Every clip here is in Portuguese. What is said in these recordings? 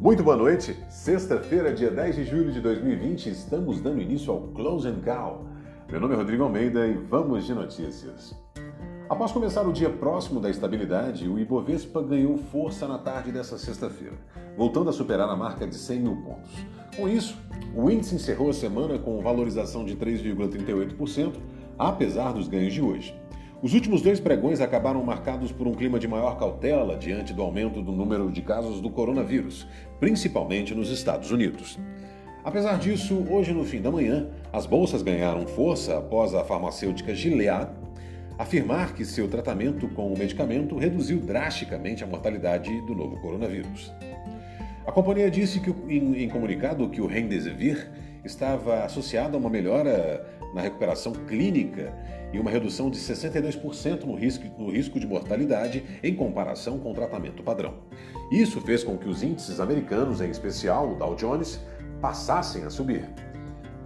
Muito boa noite. Sexta-feira, dia 10 de julho de 2020, estamos dando início ao Close and Call. Meu nome é Rodrigo Almeida e vamos de notícias. Após começar o dia próximo da estabilidade, o Ibovespa ganhou força na tarde dessa sexta-feira, voltando a superar a marca de 100 mil pontos. Com isso, o índice encerrou a semana com valorização de 3,38%, apesar dos ganhos de hoje. Os últimos dois pregões acabaram marcados por um clima de maior cautela diante do aumento do número de casos do coronavírus, principalmente nos Estados Unidos. Apesar disso, hoje no fim da manhã, as bolsas ganharam força após a farmacêutica Gilead afirmar que seu tratamento com o medicamento reduziu drasticamente a mortalidade do novo coronavírus. A companhia disse que, em, em comunicado que o Remdesivir estava associado a uma melhora na recuperação clínica e uma redução de 62% no risco, no risco de mortalidade em comparação com o tratamento padrão. Isso fez com que os índices americanos, em especial o Dow Jones, passassem a subir.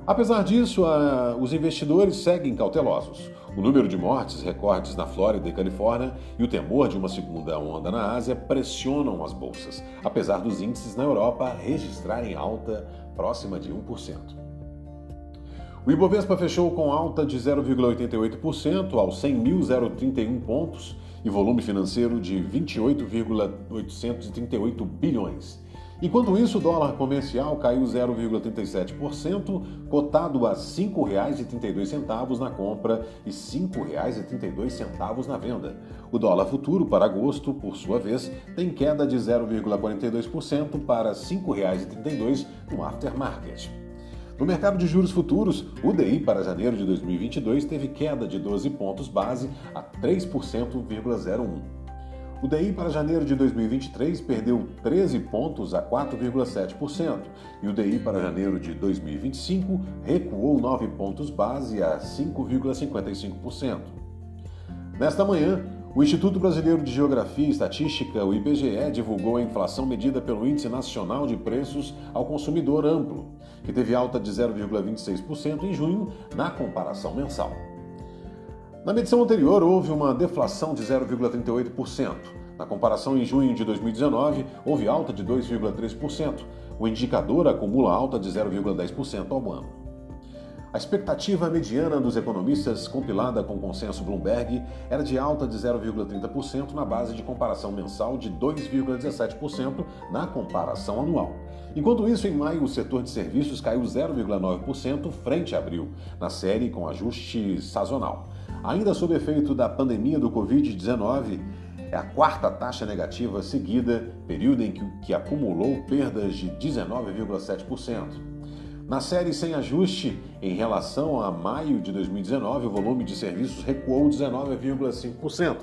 Apesar disso, a, os investidores seguem cautelosos. O número de mortes recordes na Flórida e Califórnia e o temor de uma segunda onda na Ásia pressionam as bolsas, apesar dos índices na Europa registrarem alta próxima de 1%. O Ibovespa fechou com alta de 0,88% aos 100.031 pontos e volume financeiro de 28,838 bilhões. Enquanto isso, o dólar comercial caiu 0,37%, cotado a R$ 5,32 na compra e R$ 5,32 na venda. O dólar futuro para agosto, por sua vez, tem queda de 0,42% para R$ 5,32 no aftermarket. No mercado de juros futuros, o DI para janeiro de 2022 teve queda de 12 pontos base a 3,01%. O DI para janeiro de 2023 perdeu 13 pontos a 4,7% e o DI para janeiro de 2025 recuou 9 pontos base a 5,55%. Nesta manhã, o Instituto Brasileiro de Geografia e Estatística, o IBGE, divulgou a inflação medida pelo Índice Nacional de Preços ao Consumidor Amplo, que teve alta de 0,26% em junho na comparação mensal. Na medição anterior, houve uma deflação de 0,38%. Na comparação em junho de 2019, houve alta de 2,3%. O indicador acumula alta de 0,10% ao ano. A expectativa mediana dos economistas, compilada com o consenso Bloomberg, era de alta de 0,30% na base de comparação mensal de 2,17% na comparação anual. Enquanto isso, em maio, o setor de serviços caiu 0,9% frente a abril, na série com ajuste sazonal. Ainda sob efeito da pandemia do Covid-19, é a quarta taxa negativa seguida, período em que, que acumulou perdas de 19,7%. Na série sem ajuste, em relação a maio de 2019, o volume de serviços recuou 19,5%.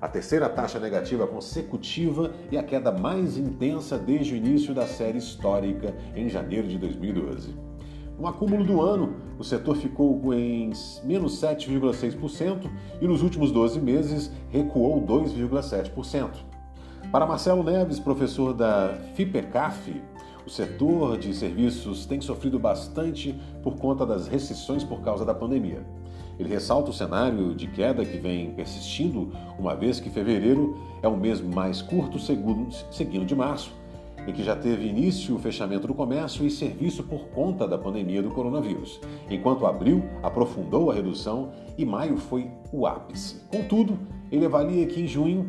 A terceira taxa negativa consecutiva e a queda mais intensa desde o início da série histórica em janeiro de 2012. No acúmulo do ano, o setor ficou em menos 7,6% e nos últimos 12 meses recuou 2,7%. Para Marcelo Neves, professor da FIPECAF, o setor de serviços tem sofrido bastante por conta das restrições por causa da pandemia. Ele ressalta o cenário de queda que vem persistindo, uma vez que fevereiro é o mês mais curto, seguindo de março, em que já teve início o fechamento do comércio e serviço por conta da pandemia do coronavírus, enquanto abril aprofundou a redução e maio foi o ápice. Contudo, ele avalia que em junho,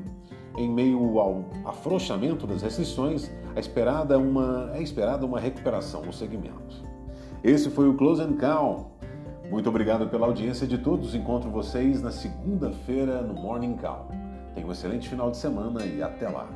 em meio ao afrouxamento das restrições, é esperada uma, é esperada uma recuperação no segmento. Esse foi o Close and Call. Muito obrigado pela audiência de todos. Encontro vocês na segunda-feira no Morning Call. Tenha um excelente final de semana e até lá.